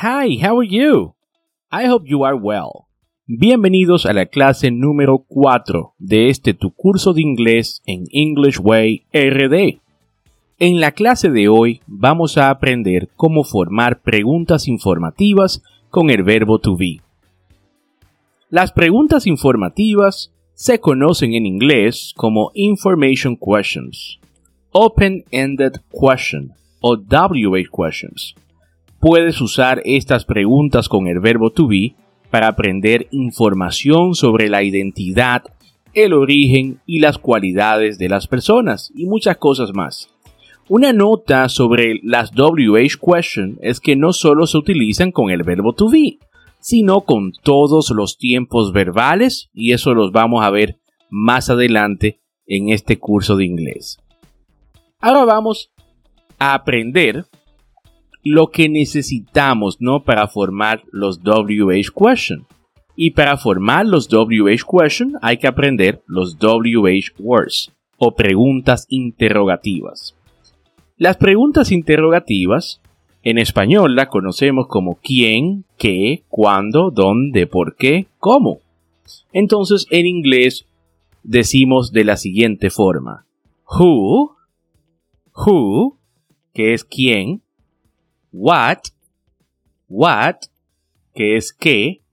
Hi, how are you? I hope you are well. Bienvenidos a la clase número 4 de este tu curso de inglés en English Way RD. En la clase de hoy vamos a aprender cómo formar preguntas informativas con el verbo to be. Las preguntas informativas se conocen en inglés como information questions, open-ended question o WH questions puedes usar estas preguntas con el verbo to be para aprender información sobre la identidad, el origen y las cualidades de las personas y muchas cosas más. Una nota sobre las WH question es que no solo se utilizan con el verbo to be, sino con todos los tiempos verbales y eso los vamos a ver más adelante en este curso de inglés. Ahora vamos a aprender lo que necesitamos, ¿no? Para formar los WH question. Y para formar los WH question hay que aprender los WH words o preguntas interrogativas. Las preguntas interrogativas en español la conocemos como quién, qué, cuándo, dónde, por qué, cómo. Entonces en inglés decimos de la siguiente forma. Who, who, que es quién, what, what, que es qué,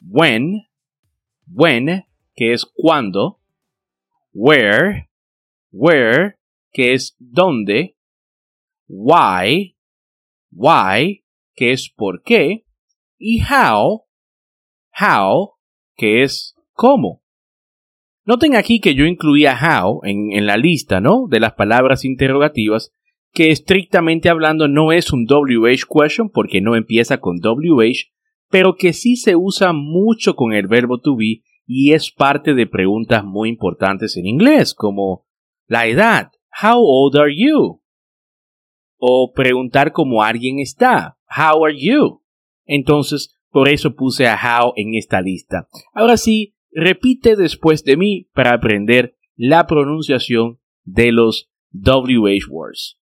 when, when, que es cuándo, where, where, que es dónde, why, why, que es por qué, y how, how, que es cómo. Noten aquí que yo incluía how en, en la lista, ¿no? De las palabras interrogativas que estrictamente hablando no es un WH question porque no empieza con WH, pero que sí se usa mucho con el verbo to be y es parte de preguntas muy importantes en inglés, como la edad, How old are you? O preguntar cómo alguien está, How are you? Entonces, por eso puse a how en esta lista. Ahora sí, repite después de mí para aprender la pronunciación de los WH words.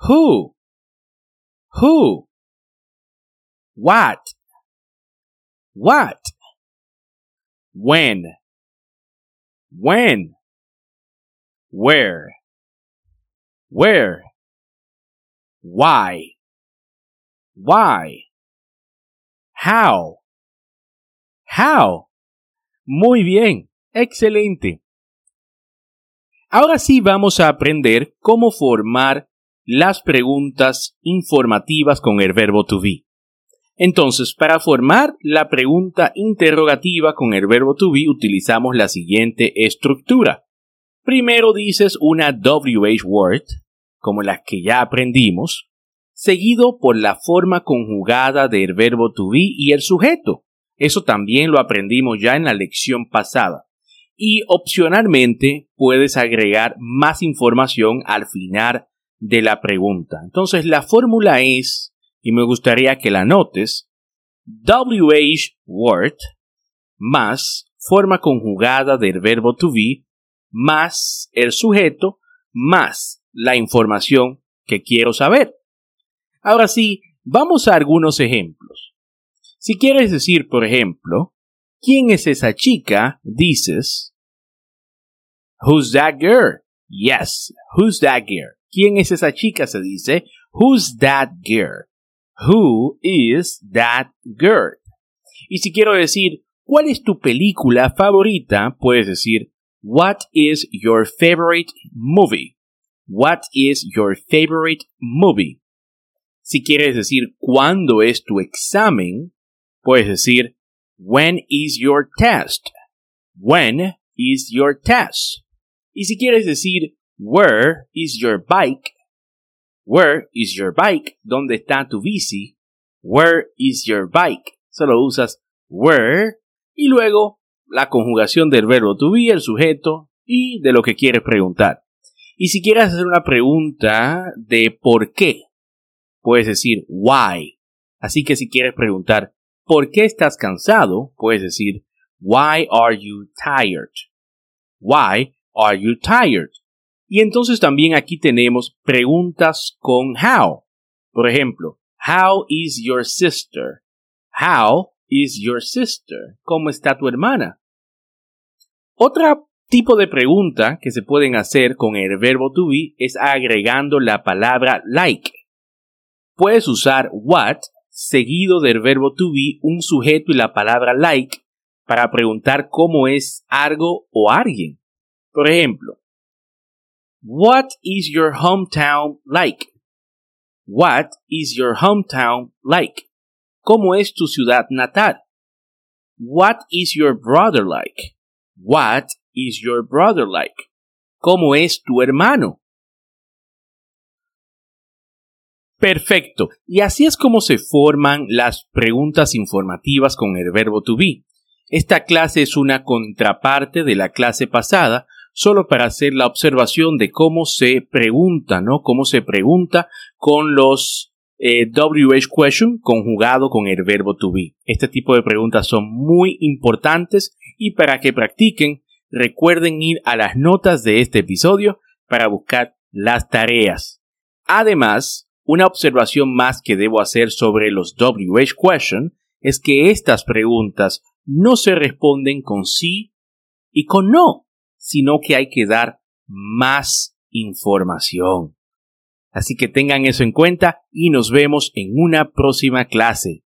Who? Who? What? What? When? When? Where? Where? Why? Why? How? How? Muy bien, excelente. Ahora sí vamos a aprender cómo formar las preguntas informativas con el verbo to be. Entonces, para formar la pregunta interrogativa con el verbo to be utilizamos la siguiente estructura. Primero dices una WH word, como las que ya aprendimos, seguido por la forma conjugada del verbo to be y el sujeto. Eso también lo aprendimos ya en la lección pasada. Y opcionalmente puedes agregar más información al final de la pregunta. Entonces la fórmula es, y me gustaría que la notes, WH word más forma conjugada del verbo to be más el sujeto más la información que quiero saber. Ahora sí, vamos a algunos ejemplos. Si quieres decir, por ejemplo, ¿quién es esa chica? Dices, Who's that girl? Yes, who's that girl? ¿Quién es esa chica? Se dice, Who's that girl? Who is that girl? Y si quiero decir, ¿cuál es tu película favorita? Puedes decir, What is your favorite movie? What is your favorite movie? Si quieres decir cuándo es tu examen, puedes decir When is your test? When is your test? Y si quieres decir Where is your bike? Where is your bike? ¿Dónde está tu bici? Where is your bike? Solo usas where y luego la conjugación del verbo to be, el sujeto y de lo que quieres preguntar. Y si quieres hacer una pregunta de por qué, puedes decir why. Así que si quieres preguntar ¿por qué estás cansado? Puedes decir why are you tired? Why are you tired? Y entonces también aquí tenemos preguntas con how. Por ejemplo, How is your sister? How is your sister? ¿Cómo está tu hermana? Otra tipo de pregunta que se pueden hacer con el verbo to be es agregando la palabra like. Puedes usar what seguido del verbo to be, un sujeto y la palabra like para preguntar cómo es algo o alguien. Por ejemplo, What is your hometown like? What is your hometown like? ¿Cómo es tu ciudad natal? What is your brother like? What is your brother like? ¿Cómo es tu hermano? Perfecto. Y así es como se forman las preguntas informativas con el verbo to be. Esta clase es una contraparte de la clase pasada, solo para hacer la observación de cómo se pregunta, ¿no? Cómo se pregunta con los eh, WH question conjugado con el verbo to be. Este tipo de preguntas son muy importantes y para que practiquen, recuerden ir a las notas de este episodio para buscar las tareas. Además, una observación más que debo hacer sobre los WH question es que estas preguntas no se responden con sí y con no, sino que hay que dar más información. Así que tengan eso en cuenta y nos vemos en una próxima clase.